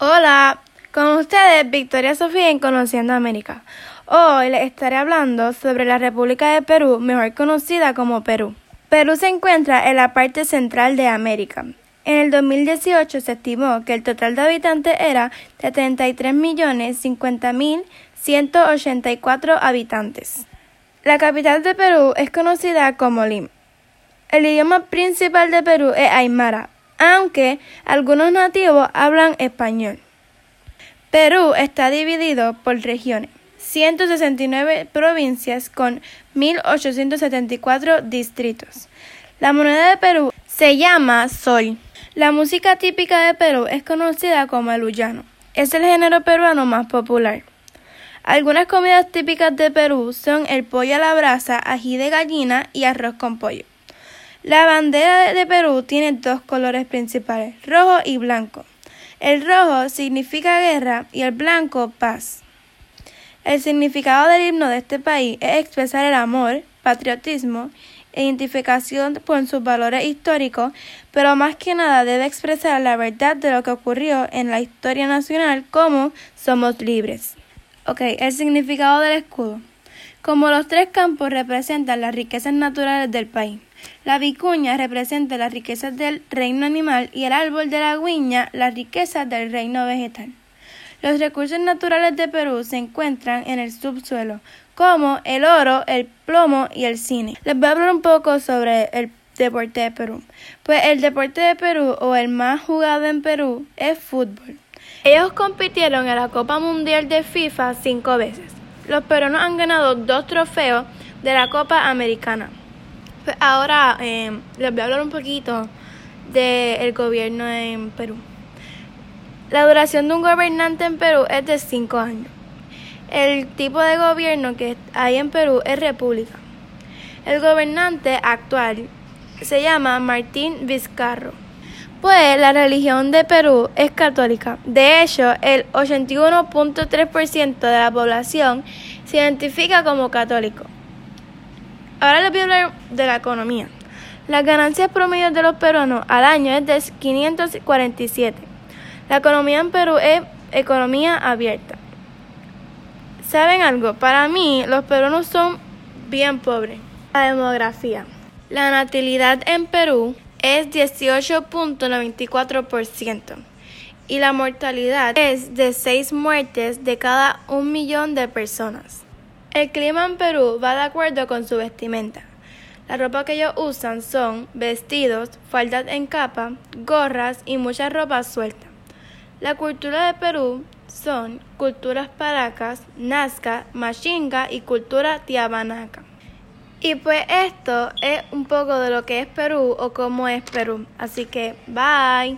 Hola, con ustedes Victoria Sofía en Conociendo América. Hoy les estaré hablando sobre la República de Perú, mejor conocida como Perú. Perú se encuentra en la parte central de América. En el 2018 se estimó que el total de habitantes era de 33.050.184 habitantes. La capital de Perú es conocida como Lima. El idioma principal de Perú es Aymara, aunque algunos nativos hablan español. Perú está dividido por regiones, 169 provincias con 1.874 distritos. La moneda de Perú se llama sol. La música típica de Perú es conocida como el llano. Es el género peruano más popular. Algunas comidas típicas de Perú son el pollo a la brasa, ají de gallina y arroz con pollo. La bandera de Perú tiene dos colores principales, rojo y blanco. El rojo significa guerra y el blanco paz. El significado del himno de este país es expresar el amor, patriotismo, e identificación con sus valores históricos, pero más que nada debe expresar la verdad de lo que ocurrió en la historia nacional como somos libres. Ok, el significado del escudo. Como los tres campos representan las riquezas naturales del país. La vicuña representa las riquezas del reino animal y el árbol de la guiña las riquezas del reino vegetal. Los recursos naturales de Perú se encuentran en el subsuelo, como el oro, el plomo y el cine. Les voy a hablar un poco sobre el deporte de Perú. Pues el deporte de Perú, o el más jugado en Perú, es fútbol. Ellos compitieron en la Copa Mundial de FIFA cinco veces. Los peruanos han ganado dos trofeos de la Copa Americana. Ahora eh, les voy a hablar un poquito del gobierno en Perú. La duración de un gobernante en Perú es de cinco años. El tipo de gobierno que hay en Perú es república. El gobernante actual se llama Martín Vizcarro. Pues la religión de Perú es católica. De hecho, el 81.3% de la población se identifica como católico. Ahora les voy a hablar de la economía. Las ganancias promedio de los peruanos al año es de 547. La economía en Perú es economía abierta. ¿Saben algo? Para mí los peruanos son bien pobres. La demografía. La natalidad en Perú es 18.94% y la mortalidad es de 6 muertes de cada un millón de personas. El clima en Perú va de acuerdo con su vestimenta. La ropa que ellos usan son vestidos, faldas en capa, gorras y muchas ropas sueltas. La cultura de Perú son culturas paracas, nazca, machinga y cultura tiabanaca. Y pues esto es un poco de lo que es Perú o cómo es Perú. Así que bye.